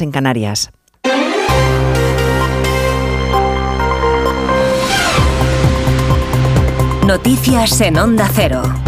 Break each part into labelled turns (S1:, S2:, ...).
S1: en Canarias.
S2: Noticias en Onda Cero.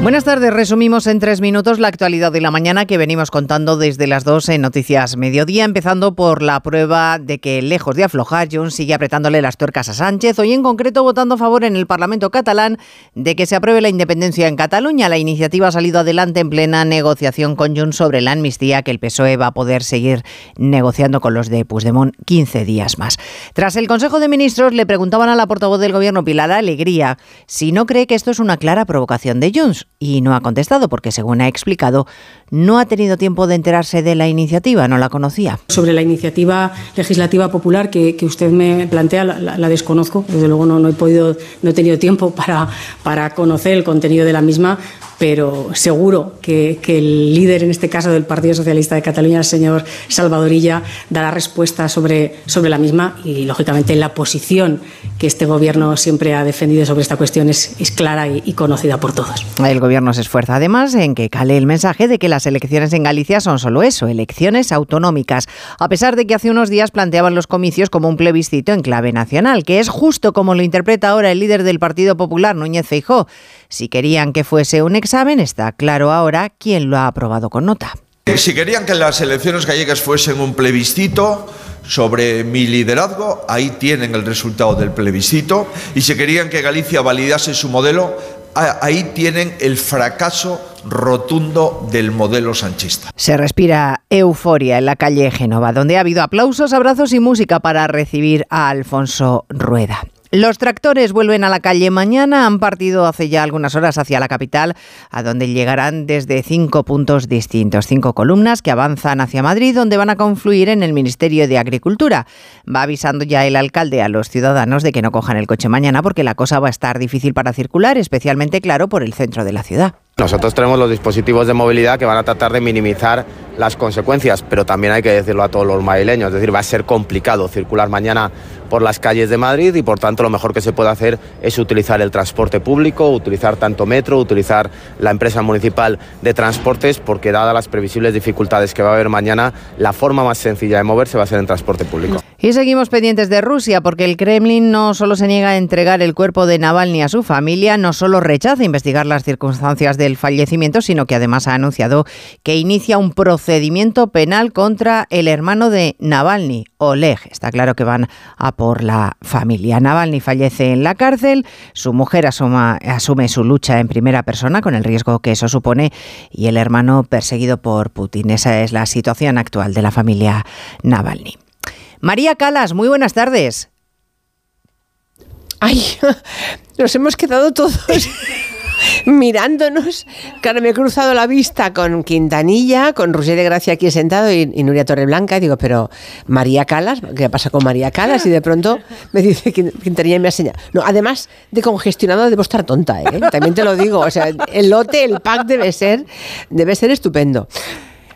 S1: Buenas tardes, resumimos en tres minutos la actualidad de la mañana que venimos contando desde las dos en Noticias Mediodía, empezando por la prueba de que, lejos de aflojar, Junts sigue apretándole las tuercas a Sánchez, hoy en concreto votando a favor en el Parlamento catalán de que se apruebe la independencia en Cataluña. La iniciativa ha salido adelante en plena negociación con Junts sobre la amnistía que el PSOE va a poder seguir negociando con los de Puigdemont 15 días más. Tras el Consejo de Ministros, le preguntaban a la portavoz del Gobierno, Pilar Alegría, si no cree que esto es una clara provocación de Junts y no ha contestado porque, según ha explicado, no ha tenido tiempo de enterarse de la iniciativa, no la conocía.
S3: Sobre la iniciativa legislativa popular que, usted me plantea, la, desconozco. Desde luego no, no, he podido, no he tenido tiempo para, para conocer el contenido de la misma pero seguro que, el líder, en este caso del Partido Socialista de Cataluña, el señor Salvadorilla, dará respuesta sobre, sobre la misma y, lógicamente, la posición que este Gobierno siempre ha defendido sobre esta cuestión es, clara y, y, conocida por todos.
S1: El Gobierno se esfuerza, además, en que cale el mensaje de que las elecciones en Galicia son solo eso, elecciones autonómicas, a pesar de que hace unos días planteaban los comicios como un plebiscito en clave nacional, que es justo como lo interpreta ahora el líder del Partido Popular, Núñez Feijó. Si querían que fuese un examen, está claro ahora quién lo ha aprobado con nota.
S4: Si querían que las elecciones gallegas fuesen un plebiscito sobre mi liderazgo, ahí tienen el resultado del plebiscito. Y si querían que Galicia validase su modelo, ahí tienen el fracaso rotundo del modelo sanchista.
S1: Se respira euforia en la calle Génova, donde ha habido aplausos, abrazos y música para recibir a Alfonso Rueda. Los tractores vuelven a la calle mañana. Han partido hace ya algunas horas hacia la capital, a donde llegarán desde cinco puntos distintos, cinco columnas que avanzan hacia Madrid, donde van a confluir en el Ministerio de Agricultura. Va avisando ya el alcalde a los ciudadanos de que no cojan el coche mañana porque la cosa va a estar difícil para circular, especialmente claro por el centro de la ciudad.
S5: Nosotros tenemos los dispositivos de movilidad que van a tratar de minimizar las consecuencias, pero también hay que decirlo a todos los madrileños, es decir, va a ser complicado circular mañana por las calles de Madrid y por tanto lo mejor que se puede hacer es utilizar el transporte público, utilizar tanto metro, utilizar la empresa municipal de transportes, porque dadas las previsibles dificultades que va a haber mañana, la forma más sencilla de moverse va a ser en transporte público.
S1: Y seguimos pendientes de Rusia, porque el Kremlin no solo se niega a entregar el cuerpo de Navalny a su familia, no solo rechaza investigar las circunstancias del fallecimiento, sino que además ha anunciado que inicia un procedimiento penal contra el hermano de Navalny, Oleg. Está claro que van a por la familia. Navalny fallece en la cárcel, su mujer asume su lucha en primera persona con el riesgo que eso supone y el hermano perseguido por Putin. Esa es la situación actual de la familia Navalny. María Calas, muy buenas tardes.
S6: Ay, nos hemos quedado todos mirándonos. Claro, me he cruzado la vista con Quintanilla, con Roger de Gracia aquí sentado y, Nuria Torreblanca. Y digo, pero María Calas, ¿qué pasa con María Calas? Y de pronto me dice Quintanilla y me señalado. No, además de congestionado debo estar tonta, ¿eh? También te lo digo. O sea, el lote, el pack debe ser, debe ser estupendo.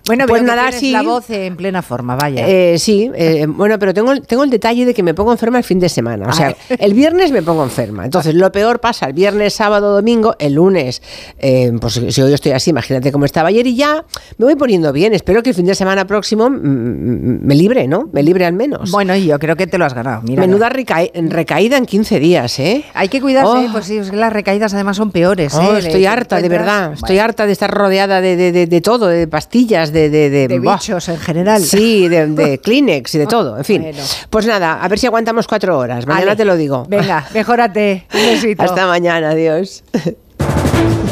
S1: Bueno, pues nada, sí. La voz en plena forma, vaya.
S6: Eh, sí, eh, bueno, pero tengo, tengo el detalle de que me pongo enferma el fin de semana. O sea, el viernes me pongo enferma. Entonces, lo peor pasa el viernes, sábado, domingo, el lunes, eh, pues si hoy estoy así, imagínate cómo estaba ayer y ya me voy poniendo bien. Espero que el fin de semana próximo me libre, ¿no? Me libre al menos.
S1: Bueno, y yo creo que te lo has ganado.
S6: Menuda recaída en 15 días, ¿eh?
S1: Hay que cuidarse, oh. pues sí, las recaídas además son peores.
S6: Oh, estoy harta, de verdad. Estoy harta de estar rodeada de, de, de todo, de pastillas, de, de,
S1: de, bichos en general.
S6: Sí, de, Kleenex y de todo, en fin. Pues nada, a ver si aguantamos cuatro horas. Mañana te lo digo.
S1: Venga, mejórate. Un besito.
S6: Hasta mañana, adiós.